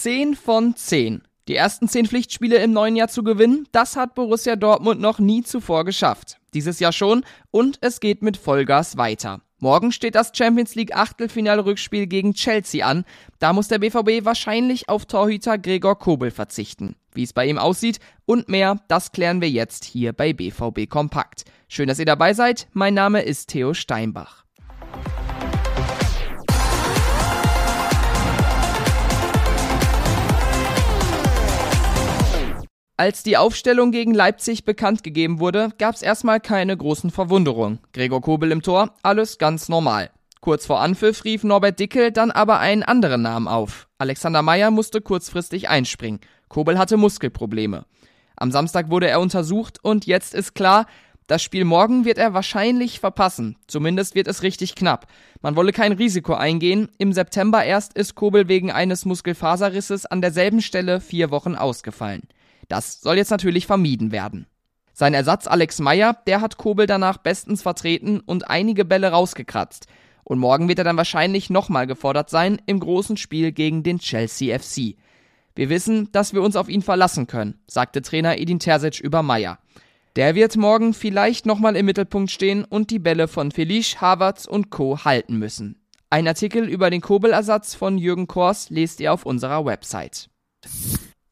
10 von 10. Die ersten 10 Pflichtspiele im neuen Jahr zu gewinnen, das hat Borussia Dortmund noch nie zuvor geschafft. Dieses Jahr schon und es geht mit Vollgas weiter. Morgen steht das Champions League Achtelfinale-Rückspiel gegen Chelsea an. Da muss der BVB wahrscheinlich auf Torhüter Gregor Kobel verzichten. Wie es bei ihm aussieht und mehr, das klären wir jetzt hier bei BVB Kompakt. Schön, dass ihr dabei seid. Mein Name ist Theo Steinbach. Als die Aufstellung gegen Leipzig bekannt gegeben wurde, gab es erstmal keine großen Verwunderungen. Gregor Kobel im Tor, alles ganz normal. Kurz vor Anpfiff rief Norbert Dickel dann aber einen anderen Namen auf. Alexander Meyer musste kurzfristig einspringen. Kobel hatte Muskelprobleme. Am Samstag wurde er untersucht und jetzt ist klar, das Spiel morgen wird er wahrscheinlich verpassen. Zumindest wird es richtig knapp. Man wolle kein Risiko eingehen. Im September erst ist Kobel wegen eines Muskelfaserrisses an derselben Stelle vier Wochen ausgefallen. Das soll jetzt natürlich vermieden werden. Sein Ersatz Alex Meyer, der hat Kobel danach bestens vertreten und einige Bälle rausgekratzt. Und morgen wird er dann wahrscheinlich nochmal gefordert sein im großen Spiel gegen den Chelsea FC. Wir wissen, dass wir uns auf ihn verlassen können, sagte Trainer Edin Terzic über Meyer. Der wird morgen vielleicht nochmal im Mittelpunkt stehen und die Bälle von Felice, Havertz und Co. halten müssen. Ein Artikel über den Kobel-Ersatz von Jürgen Kors lest ihr auf unserer Website.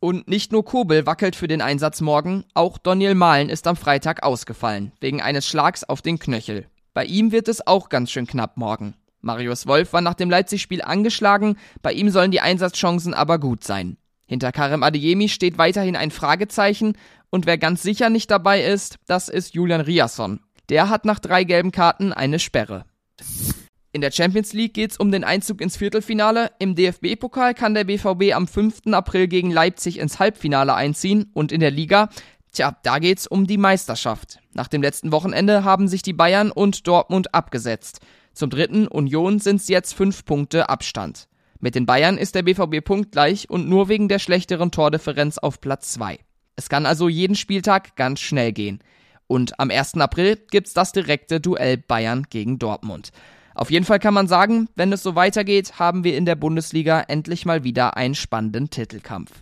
Und nicht nur Kobel wackelt für den Einsatz morgen, auch Daniel Mahlen ist am Freitag ausgefallen, wegen eines Schlags auf den Knöchel. Bei ihm wird es auch ganz schön knapp morgen. Marius Wolf war nach dem Leipzig-Spiel angeschlagen, bei ihm sollen die Einsatzchancen aber gut sein. Hinter Karim Adeyemi steht weiterhin ein Fragezeichen und wer ganz sicher nicht dabei ist, das ist Julian Riasson. Der hat nach drei gelben Karten eine Sperre. In der Champions League geht's um den Einzug ins Viertelfinale. Im DFB-Pokal kann der BVB am 5. April gegen Leipzig ins Halbfinale einziehen. Und in der Liga, tja, da geht's um die Meisterschaft. Nach dem letzten Wochenende haben sich die Bayern und Dortmund abgesetzt. Zum dritten Union sind's jetzt fünf Punkte Abstand. Mit den Bayern ist der BVB punktgleich und nur wegen der schlechteren Tordifferenz auf Platz 2. Es kann also jeden Spieltag ganz schnell gehen. Und am 1. April gibt's das direkte Duell Bayern gegen Dortmund. Auf jeden Fall kann man sagen, wenn es so weitergeht, haben wir in der Bundesliga endlich mal wieder einen spannenden Titelkampf.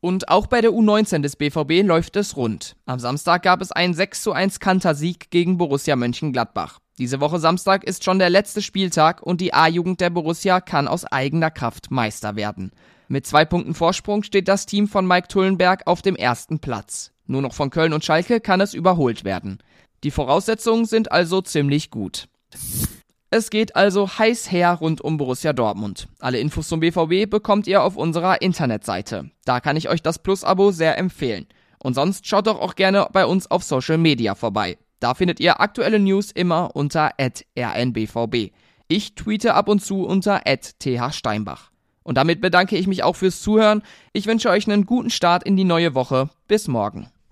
Und auch bei der U19 des BVB läuft es rund. Am Samstag gab es einen 6 zu 1 Kantersieg gegen Borussia Mönchengladbach. Diese Woche Samstag ist schon der letzte Spieltag und die A-Jugend der Borussia kann aus eigener Kraft Meister werden. Mit zwei Punkten Vorsprung steht das Team von Mike Tullenberg auf dem ersten Platz. Nur noch von Köln und Schalke kann es überholt werden. Die Voraussetzungen sind also ziemlich gut. Es geht also heiß her rund um Borussia Dortmund. Alle Infos zum BVB bekommt ihr auf unserer Internetseite. Da kann ich euch das Plus-Abo sehr empfehlen. Und sonst schaut doch auch gerne bei uns auf Social Media vorbei. Da findet ihr aktuelle News immer unter rnbvb. Ich tweete ab und zu unter thsteinbach. Und damit bedanke ich mich auch fürs Zuhören. Ich wünsche euch einen guten Start in die neue Woche. Bis morgen.